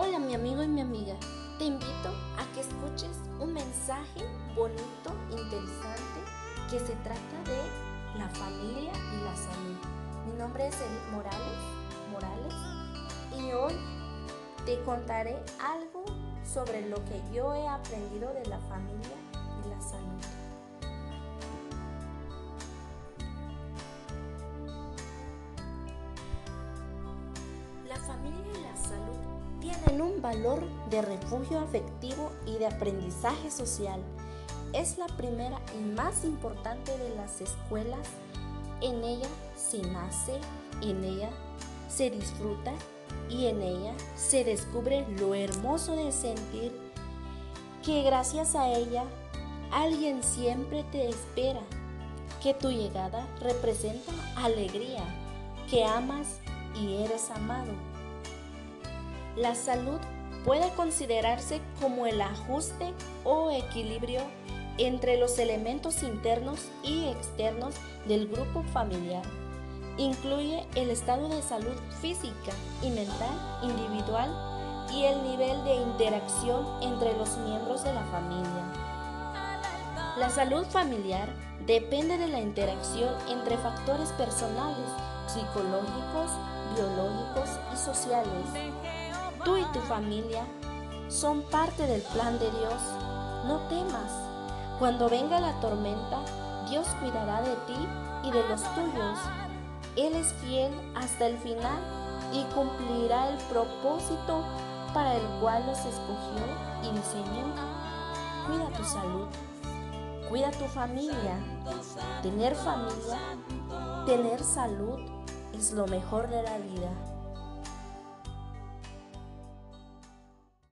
Hola mi amigo y mi amiga, te invito a que escuches un mensaje bonito, interesante, que se trata de la familia y la salud. Mi nombre es Edith Morales, Morales y hoy te contaré algo sobre lo que yo he aprendido de la familia valor de refugio afectivo y de aprendizaje social. Es la primera y más importante de las escuelas. En ella se nace, en ella se disfruta y en ella se descubre lo hermoso de sentir que gracias a ella alguien siempre te espera, que tu llegada representa alegría, que amas y eres amado. La salud puede considerarse como el ajuste o equilibrio entre los elementos internos y externos del grupo familiar. Incluye el estado de salud física y mental individual y el nivel de interacción entre los miembros de la familia. La salud familiar depende de la interacción entre factores personales, psicológicos, biológicos y sociales. Tú y tu familia son parte del plan de Dios. No temas. Cuando venga la tormenta, Dios cuidará de ti y de los tuyos. Él es fiel hasta el final y cumplirá el propósito para el cual los escogió y diseñó. Cuida tu salud. Cuida tu familia. Tener familia, tener salud es lo mejor de la vida.